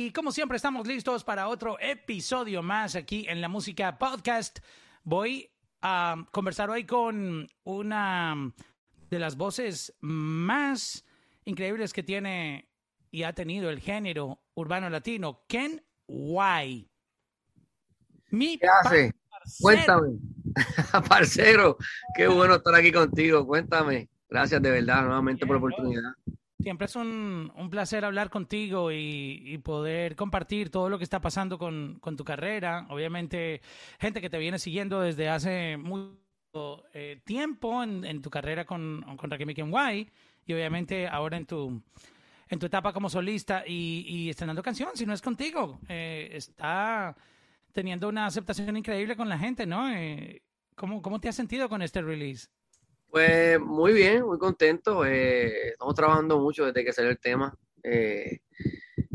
y como siempre estamos listos para otro episodio más aquí en la música podcast. Voy a conversar hoy con una de las voces más increíbles que tiene y ha tenido el género urbano latino, Ken. Mi ¿Qué hace? Cuéntame. parcero, qué bueno estar aquí contigo. Cuéntame. Gracias de verdad nuevamente por la oportunidad. Siempre es un, placer hablar contigo y, poder compartir todo lo que está pasando con, tu carrera. Obviamente, gente que te viene siguiendo desde hace mucho eh, tiempo en, tu carrera con, con Rakim White y obviamente ahora en tu, en tu etapa como solista y, estrenando canción, si no es contigo. Eh, está teniendo una aceptación increíble con la gente, ¿no? Eh, ¿cómo, ¿Cómo te has sentido con este release? Pues muy bien, muy contento. Eh, estamos trabajando mucho desde que salió el tema. Eh,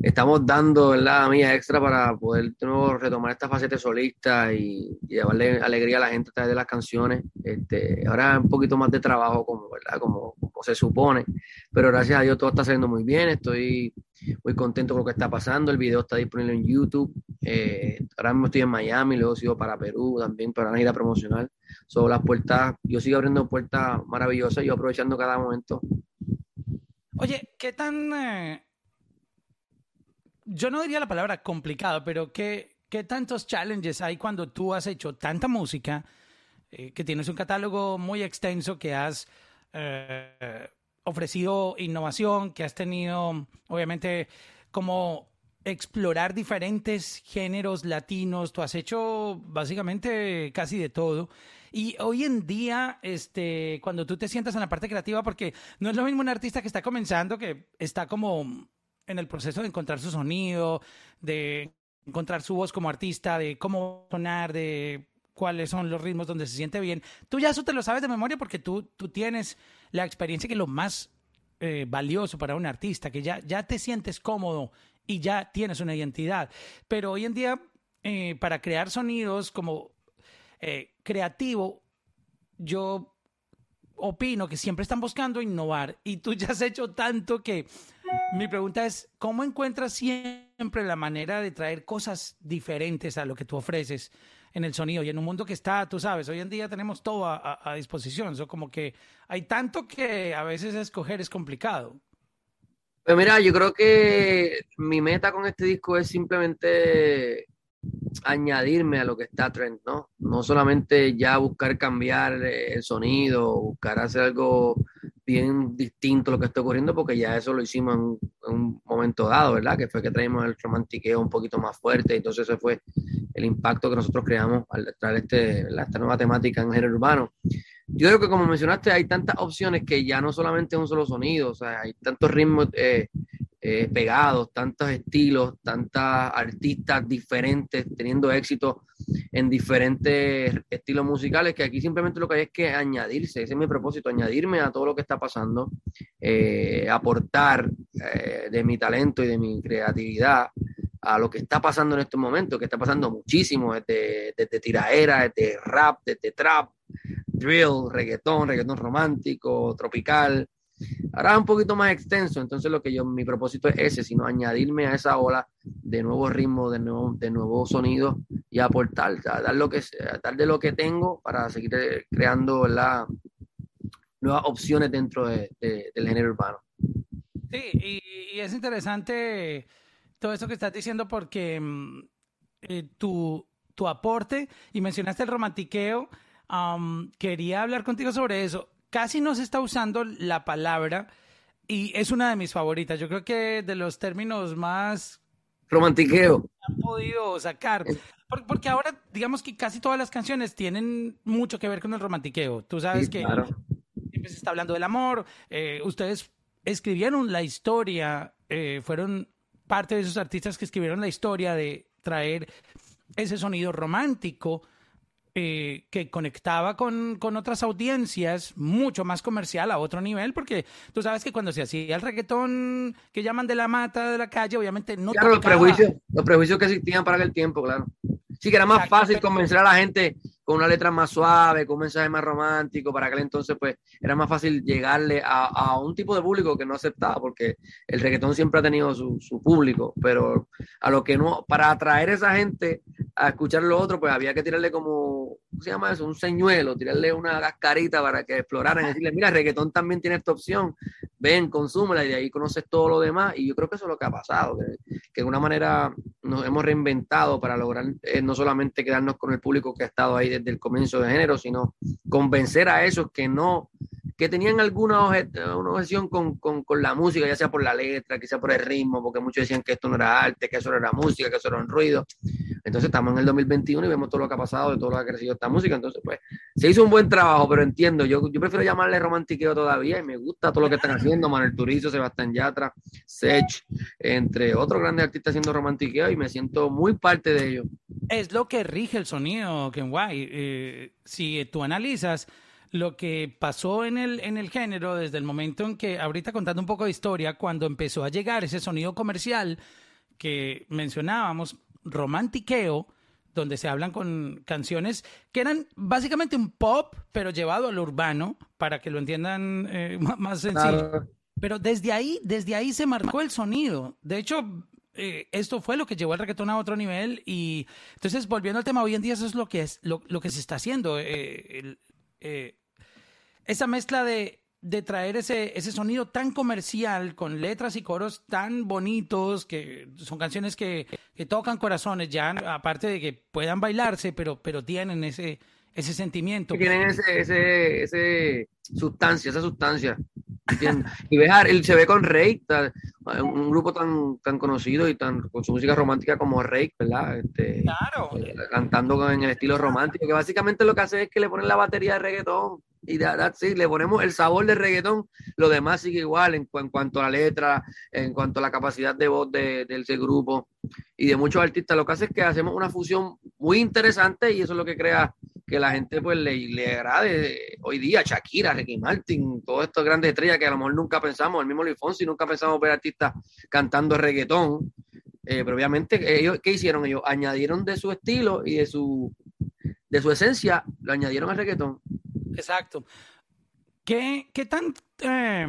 estamos dando la mía extra para poder de nuevo retomar esta faceta solista y, llevarle alegría a la gente a través de las canciones. Este, ahora un poquito más de trabajo, como, ¿verdad? Como, se supone, pero gracias a Dios todo está saliendo muy bien. Estoy muy contento con lo que está pasando. El video está disponible en YouTube. Eh, ahora mismo estoy en Miami, luego sigo para Perú también para una gira promocional. Son las puertas, yo sigo abriendo puertas maravillosas yo aprovechando cada momento. Oye, ¿qué tan... Eh, yo no diría la palabra complicado, pero ¿qué, ¿qué tantos challenges hay cuando tú has hecho tanta música, eh, que tienes un catálogo muy extenso, que has eh, ofrecido innovación, que has tenido, obviamente, como explorar diferentes géneros latinos, tú has hecho básicamente casi de todo. Y hoy en día, este, cuando tú te sientas en la parte creativa, porque no es lo mismo un artista que está comenzando, que está como en el proceso de encontrar su sonido, de encontrar su voz como artista, de cómo sonar, de cuáles son los ritmos donde se siente bien. Tú ya eso te lo sabes de memoria porque tú, tú tienes la experiencia que es lo más eh, valioso para un artista, que ya, ya te sientes cómodo y ya tienes una identidad. Pero hoy en día, eh, para crear sonidos como eh, creativo, yo opino que siempre están buscando innovar y tú ya has hecho tanto que mi pregunta es, ¿cómo encuentras siempre la manera de traer cosas diferentes a lo que tú ofreces en el sonido y en un mundo que está, tú sabes, hoy en día tenemos todo a, disposición, eso como que hay tanto que a veces escoger es complicado. Pues mira, yo creo que mi meta con este disco es simplemente añadirme a lo que está trend, ¿no? No solamente ya buscar cambiar eh, el sonido, buscar hacer algo bien distinto lo que está ocurriendo, porque ya eso lo hicimos en, un momento dado, ¿verdad? Que fue que traímos el romantiqueo un poquito más fuerte, entonces ese fue el impacto que nosotros creamos al traer este, esta nueva temática en género urbano. Yo creo que como mencionaste, hay tantas opciones que ya no solamente es un solo sonido, o sea, hay tantos ritmos eh, eh, pegados, tantos estilos, tantas artistas diferentes teniendo éxito en diferentes estilos musicales, que aquí simplemente lo que hay es que añadirse, ese es mi propósito, añadirme a todo lo que está pasando, eh, aportar eh, de mi talento y de mi creatividad a lo que está pasando en estos momentos, que está pasando muchísimo, desde, desde tiraera, desde rap, desde trap, drill, reggaetón, reggaetón romántico, tropical, Ahora es un poquito más extenso, entonces lo que yo, mi propósito es ese, sino añadirme a esa ola de nuevos ritmos, de nuevo, de nuevos sonidos y aportar, dar lo que dar de lo que tengo para seguir eh, creando la nuevas opciones dentro del género urbano. Sí, y, es interesante todo eso que estás diciendo porque mm, eh, tu, tu aporte y mencionaste el romantiqueo. quería hablar contigo sobre eso casi no se está usando la palabra y es una de mis favoritas. Yo creo que de los términos más... Romantiqueo. Han podido sacar. Porque ahora, digamos que casi todas las canciones tienen mucho que ver con el romantiqueo. Tú sabes que siempre se está hablando del amor. Eh, ustedes escribieron la historia, eh, fueron parte de esos artistas que escribieron la historia de traer ese sonido romántico eh, que conectaba con, con, otras audiencias mucho más comercial a otro nivel, porque tú sabes que cuando se hacía el reggaetón que llaman de la mata de la calle, obviamente no. Claro, los prejuicios, los prejuicios que existían para aquel tiempo, claro. Sí, que era más fácil convencer a la gente con una letra más suave, con un mensaje más romántico, para aquel entonces pues era más fácil llegarle a, a un tipo de público que no aceptaba, porque el reggaetón siempre ha tenido su, su, público, pero a lo que no, para atraer a esa gente a escuchar lo otro, pues había que tirarle como, ¿cómo se llama eso? Un señuelo, tirarle una cascarita para que exploraran y decirle, mira, reggaetón también tiene esta opción, ven, consúmela y de ahí conoces todo lo demás, y yo creo que eso es lo que ha pasado, que, que de una manera nos hemos reinventado para lograr eh, no solamente quedarnos con el público que ha estado ahí desde el comienzo de género, sino convencer a esos que no, que tenían alguna una objeción con, con, con, la música, ya sea por la letra, quizá por el ritmo, porque muchos decían que esto no era arte, que eso no era música, que eso era un ruido. Entonces estamos en el 2021 y vemos todo lo que ha pasado, de todo lo que ha crecido esta música. Entonces, pues, se hizo un buen trabajo, pero entiendo, yo, prefiero llamarle romantiqueo todavía y me gusta todo lo que están haciendo, Manuel Turizo, Sebastián Yatra, Sech, entre otros grandes artistas haciendo romantiqueo y me siento muy parte de ello. Es lo que rige el sonido, Kenway. Eh, si tú analizas lo que pasó en el, en el género desde el momento en que, ahorita contando un poco de historia, cuando empezó a llegar ese sonido comercial que mencionábamos, romantiqueo, donde se hablan con canciones que eran básicamente un pop, pero llevado al urbano, para que lo entiendan eh, más sencillo. Claro. Pero desde ahí, desde ahí se marcó el sonido. De hecho, eh, esto fue lo que llevó el reggaetón a otro nivel y entonces volviendo al tema hoy en día eso es lo que es lo, lo que se está haciendo eh, el, eh, esa mezcla de, de traer ese, ese sonido tan comercial con letras y coros tan bonitos que son canciones que, que tocan corazones ya aparte de que puedan bailarse pero pero tienen ese ese sentimiento tienen ese, ese, ese sustancia esa sustancia y ves, él se ve con Rey, un grupo tan, tan conocido y tan con su música romántica como Rey, ¿verdad? Este, claro. Eh, cantando en el estilo romántico, que básicamente lo que hace es que le ponen la batería de reggaetón y sí, le ponemos el sabor de reggaetón, lo demás sigue igual en, cuanto a la letra, en cuanto a la capacidad de voz de, de, ese grupo y de muchos artistas. Lo que hace es que hacemos una fusión muy interesante y eso es lo que crea que la gente pues le, le agrade hoy día, Shakira, Ricky Martin, todas estas grandes estrellas que a lo mejor nunca pensamos, el mismo Luis Fonsi, nunca pensamos ver artistas cantando reggaetón, eh, pero obviamente ellos, ¿qué hicieron? Ellos añadieron de su estilo y de su, de su esencia, lo añadieron al reggaetón. Exacto. ¿Qué, qué tan... Eh,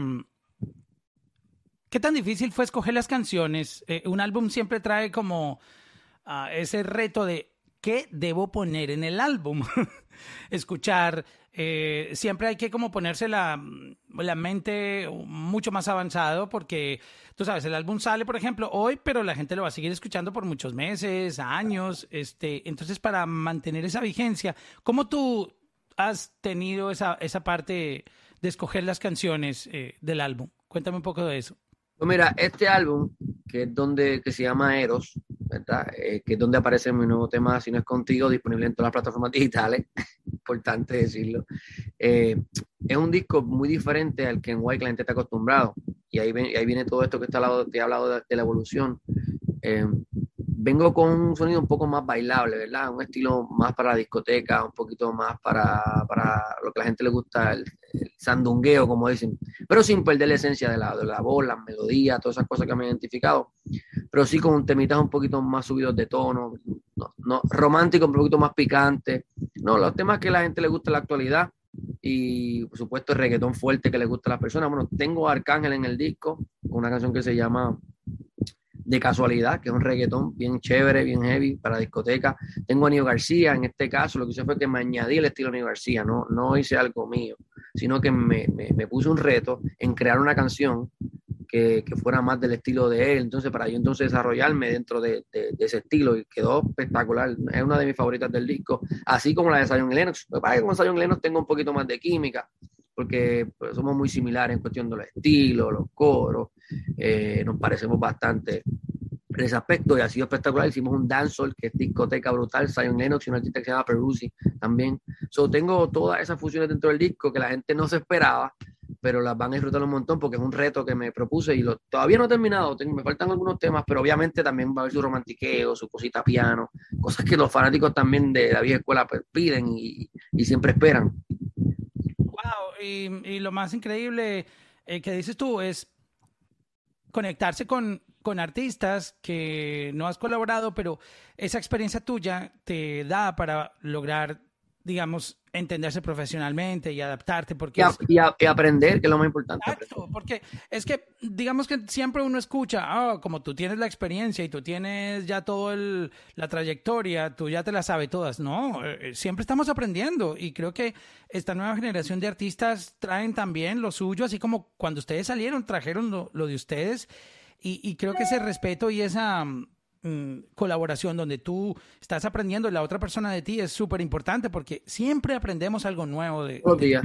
¿Qué tan difícil fue escoger las canciones? Eh, un álbum siempre trae como uh, ese reto de qué debo poner en el álbum. Escuchar, eh, siempre hay que como ponerse la, la, mente mucho más avanzado porque, tú sabes, el álbum sale, por ejemplo, hoy, pero la gente lo va a seguir escuchando por muchos meses, años. Este, entonces, para mantener esa vigencia, ¿cómo tú has tenido esa, esa parte de escoger las canciones eh, del álbum? Cuéntame un poco de eso. Pues mira, este álbum, que es donde, que se llama Eros. Eh, que es donde aparece mi nuevo tema, Si no es contigo, disponible en todas las plataformas digitales, importante decirlo. Eh, es un disco muy diferente al que en White la gente está acostumbrado. Y ahí, ven, ahí viene todo esto que está hablado, te he hablado de, la evolución. Vengo con un sonido un poco más bailable, ¿verdad? Un estilo más para la discoteca, un poquito más para, para lo que a la gente le gusta, el, sandungueo, como dicen, pero sin perder la esencia de la, de la voz, las melodías, todas esas cosas que me he identificado, pero sí con temitas un poquito más subidos de tono, no, romántico, un poquito más picante, no, los temas que a la gente le gusta en la actualidad, y por supuesto el reggaetón fuerte que le gusta a las personas. Bueno, tengo Arcángel en el disco, con una canción que se llama de casualidad, que es un reggaetón bien chévere, bien heavy para discoteca. Tengo a Nio García, en este caso lo que hice fue que me añadí el estilo Nio García, no, no hice algo mío, sino que me, me, puse un reto en crear una canción que, que, fuera más del estilo de él, entonces para yo entonces desarrollarme dentro de, de, ese estilo y quedó espectacular, es una de mis favoritas del disco, así como la de Zion Lennox, me parece que con Zion Lennox tengo un poquito más de química, porque pues, somos muy similares en cuestión de los estilos, los coros, eh, nos parecemos bastante en ese aspecto y ha sido espectacular. Hicimos un dancehall que es discoteca brutal, Zion Lennox y un artista que se llama Peruzzi también. So, tengo todas esas fusiones dentro del disco que la gente no se esperaba, pero las van a disfrutar un montón porque es un reto que me propuse y lo, todavía no he terminado, tengo, me faltan algunos temas, pero obviamente también va a haber su romantiqueo, su cosita piano, cosas que los fanáticos también de la vieja escuela pues, piden y, y siempre esperan. Y, y lo más increíble eh, que dices tú es conectarse con, con artistas que no has colaborado, pero esa experiencia tuya te da para lograr digamos, entenderse profesionalmente y adaptarte. Porque y, aprender, que es lo más importante. Exacto, porque es que, digamos que siempre uno escucha, ah, como tú tienes la experiencia y tú tienes ya toda la trayectoria, tú ya te la sabes todas. No, eh, siempre estamos aprendiendo y creo que esta nueva generación de artistas traen también lo suyo, así como cuando ustedes salieron, trajeron lo, de ustedes. y creo que ese respeto y esa Mm, colaboración donde tú estás aprendiendo y la otra persona de ti es súper importante porque siempre aprendemos algo nuevo de... Todos días.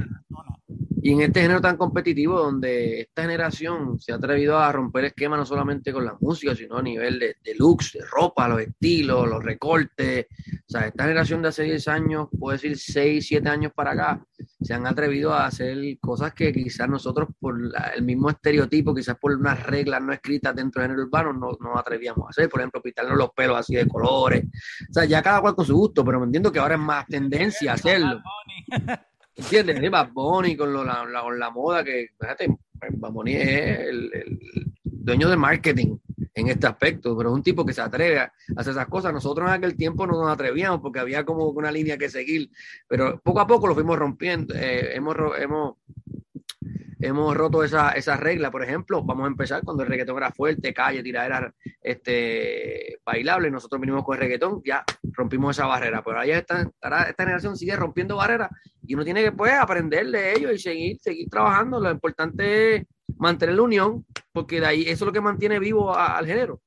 Y en este género tan competitivo donde esta generación se ha atrevido a romper esquemas no solamente con la música, sino a nivel de, de looks, de ropa, los estilos, los recortes. O sea, esta generación de hace 10 años, puedo decir 6, 7 años para acá, se han atrevido a hacer cosas que quizás nosotros por el mismo estereotipo, quizás por unas reglas no escritas dentro del género urbano, no nos atrevíamos a hacer. Por ejemplo, pintarnos los pelos así de colores. O sea, ya cada cual con su gusto, pero me entiendo que ahora es más tendencia a hacerlo. ¿Entiendes? Bad Bunny con, la, moda que, fíjate, Bad Bunny es el, dueño de marketing en este aspecto, pero es un tipo que se atreve a hacer esas cosas. Nosotros en aquel tiempo no nos atrevíamos porque había como una línea que seguir, pero poco a poco lo fuimos rompiendo. Eh, hemos, hemos hemos roto esa, esa regla, por ejemplo, vamos a empezar cuando el reggaetón era fuerte, calle, tiradera, este, bailable, nosotros vinimos con el reggaetón, ya rompimos esa barrera, pero ahora, esta, esta generación sigue rompiendo barreras y uno tiene que pues, aprender de ellos y seguir, seguir trabajando, lo importante es mantener la unión, porque de ahí eso es lo que mantiene vivo al género.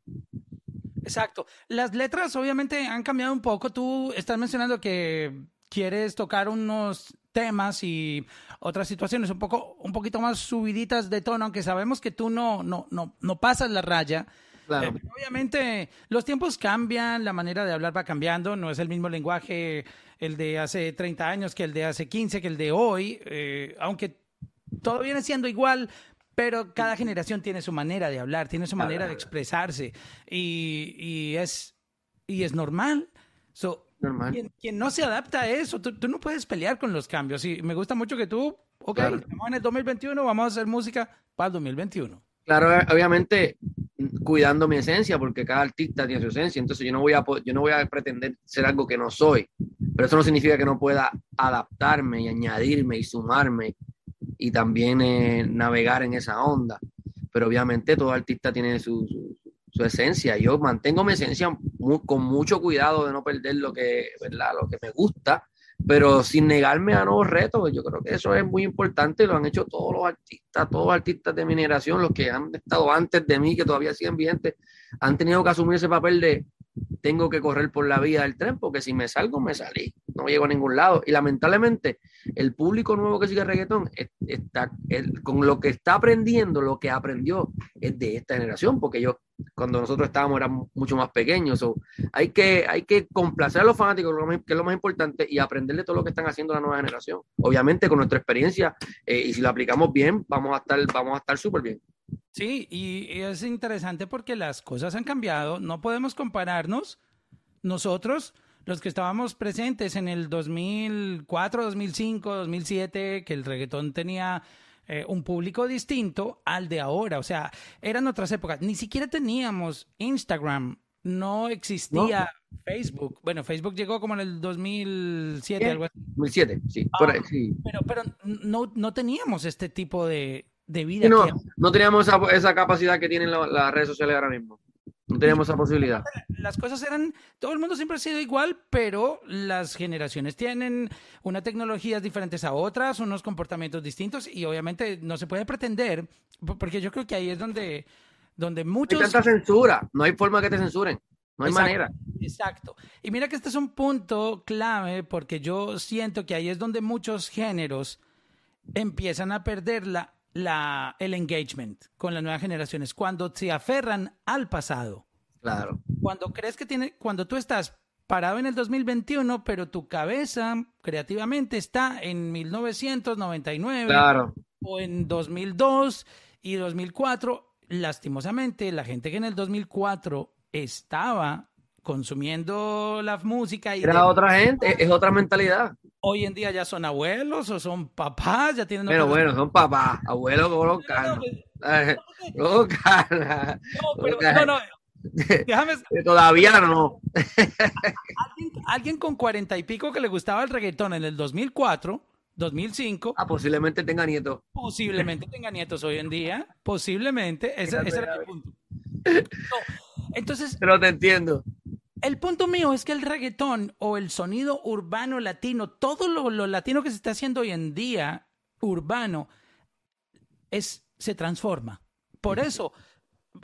Exacto. Las letras obviamente han cambiado un poco. Tú estás mencionando que quieres tocar unos temas y otras situaciones un poco un poquito más subiditas de tono, aunque sabemos que tú no no no no pasas la raya. Eh, obviamente los tiempos cambian, la manera de hablar va cambiando, no es el mismo lenguaje el de hace 30 años que el de hace 15, que el de hoy, eh, aunque todo viene siendo igual, pero cada generación tiene su manera de hablar, tiene su manera de expresarse y, y es, y es normal. So, quien, no se adapta a eso, tú, no puedes pelear con los cambios. Y me gusta mucho que tú, ok, estamos en el 2021, vamos a hacer música para el 2021. Claro, eh, obviamente cuidando mi esencia, porque cada artista tiene su esencia, entonces yo no voy a, yo no voy a pretender ser algo que no soy, pero eso no significa que no pueda adaptarme y añadirme y sumarme y también eh, navegar en esa onda. Pero obviamente todo artista tiene su, su esencia. Yo mantengo mi esencia con mucho cuidado de no perder lo que, ¿verdad? lo que me gusta, pero sin negarme a nuevos retos. Yo creo que eso es muy importante, lo han hecho todos los artistas, todos los artistas de mi generación, los que han estado antes de mí, que todavía siguen vigentes, han tenido que asumir ese papel de tengo que correr por la vía del tren, porque si me salgo, me salí, no llego a ningún lado. Y lamentablemente, el público nuevo que sigue reggaetón está, con lo que está aprendiendo, lo que aprendió es de esta generación, porque yo cuando nosotros estábamos éramos mucho más pequeños. hay, que, hay que complacer a los fanáticos, que es lo más importante, y aprender de todo lo que están haciendo la nueva generación. Obviamente, con nuestra experiencia, eh, y si lo aplicamos bien, vamos a estar vamos a estar súper bien. Sí, y es interesante porque las cosas han cambiado. No podemos compararnos nosotros, los que estábamos presentes en el 2004, 2005, 2007, que el reggaetón tenía eh, un público distinto al de ahora. O sea, eran otras épocas. Ni siquiera teníamos Instagram, no existía Facebook. Bueno, Facebook llegó como en el 2007, algo así. 2007, sí, ah, Pero, pero no, no teníamos este tipo de, de vida. no, no teníamos esa, capacidad que tienen las redes sociales ahora mismo. No teníamos esa posibilidad. Las cosas eran, todo el mundo siempre ha sido igual, pero las generaciones tienen unas tecnologías diferentes a otras, unos comportamientos distintos y obviamente no se puede pretender, porque yo creo que ahí es donde, donde muchos... hay tanta censura, no hay forma que te censuren. No hay manera. Exacto. Y mira que este es un punto clave porque yo siento que ahí es donde muchos géneros empiezan a perder la la, el engagement con las nuevas generaciones, cuando se aferran al pasado. Claro. Cuando crees que tiene, cuando tú estás parado en el 2021, pero tu cabeza creativamente está en 1999 claro. o en 2002 y 2004. Lastimosamente, la gente que en el 2004 estaba consumiendo la música y era otra gente, es otra mentalidad hoy en día ya son abuelos o son papás, ya tienen... Pero bueno, son papás, abuelos los canos. No, no, no, Todavía no. ¿Alguien, con cuarenta y pico que le gustaba el reggaetón en el 2004, 2005. Ah, posiblemente tenga nietos. Posiblemente tenga nietos hoy en día. Posiblemente. Ese, era mi punto. entonces. Pero te entiendo. El punto mío es que el reggaetón o el sonido urbano latino, todo lo, lo latino que se está haciendo hoy en día, urbano, es, se transforma. Por eso,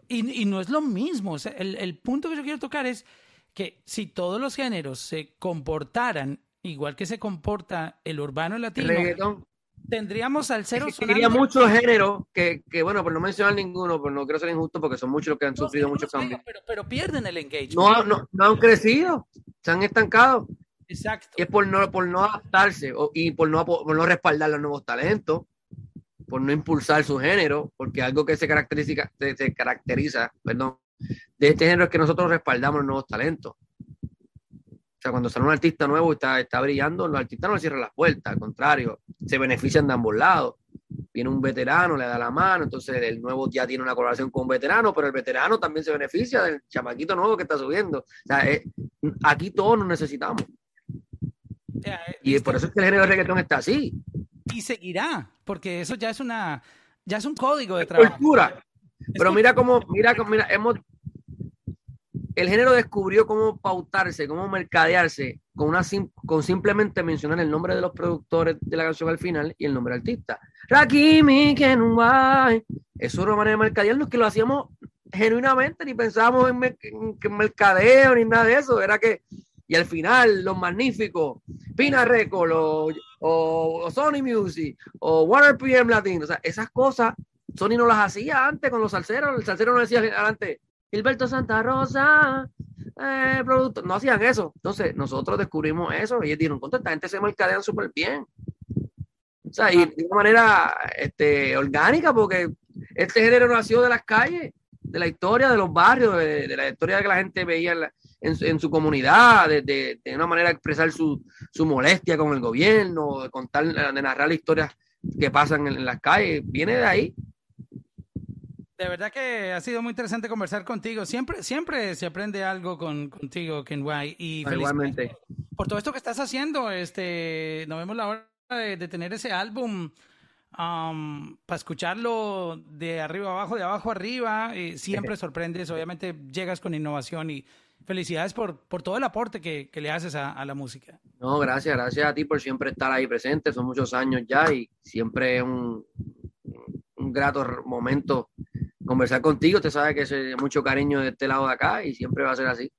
y, no es lo mismo. el, punto que yo quiero tocar es que si todos los géneros se comportaran igual que se comporta el urbano latino, tendríamos al cero Tendría muchos géneros que, que, bueno, por no mencionar ninguno, pues no quiero ser injusto porque son muchos los que han sufrido muchos cambios. Pero, pero, pierden el engagement. No, no, no han crecido, se han estancado. Exacto. Y es por no, por no adaptarse y por no, por no respaldar los nuevos talentos por no impulsar su género, porque algo que se caracteriza, se, caracteriza perdón, de este género es que nosotros respaldamos nuevos talentos. O sea, cuando sale un artista nuevo y está, está brillando, los artistas no le cierran las puertas, al contrario, se benefician de ambos lados. Viene un veterano, le da la mano, entonces el nuevo ya tiene una colaboración con un veterano, pero el veterano también se beneficia del chamaquito nuevo que está subiendo. O sea, eh, aquí todos nos necesitamos. y por eso es que el género de reggaetón está así y seguirá, porque eso ya es una, ya es un código de trabajo. Cultura. Pero mira cómo, mira cómo, mira, hemos, el género descubrió cómo pautarse, cómo mercadearse con una con simplemente mencionar el nombre de los productores de la canción al final y el nombre del artista. Rakimi Kenway. Eso es una manera de mercadearnos que lo hacíamos genuinamente, ni pensábamos en, mercadeo ni nada de eso. Era que y al final los magníficos, Pina Record o, Sony Music o Warner PM Latino, o sea, esas cosas Sony no las hacía antes con los salseros, el salsero no decía antes, Gilberto Santa Rosa, eh, producto, no hacían eso. Entonces, nosotros descubrimos eso y ellos dijeron, contra esta gente se mercadean súper bien. O sea, y de una manera este, orgánica, porque este género nació de las calles, de la historia de los barrios, de, la historia que la gente veía en, la, en, su comunidad, de, de, una manera de expresar su, su, molestia con el gobierno, de contar, de narrar historias que pasan en, las calles, viene de ahí. De verdad que ha sido muy interesante conversar contigo. Siempre, siempre se aprende algo con, contigo, Kenway. Y Igualmente. Por todo esto que estás haciendo, este, nos vemos la hora de, tener ese álbum um, para escucharlo de arriba abajo, de abajo arriba. y siempre sorprendes, obviamente llegas con innovación y felicidades por, por todo el aporte que, que le haces a, a, la música. No, gracias, gracias a ti por siempre estar ahí presente. Son muchos años ya y siempre es un, un grato momento conversar contigo. Te sabe que es mucho cariño de este lado de acá y siempre va a ser así.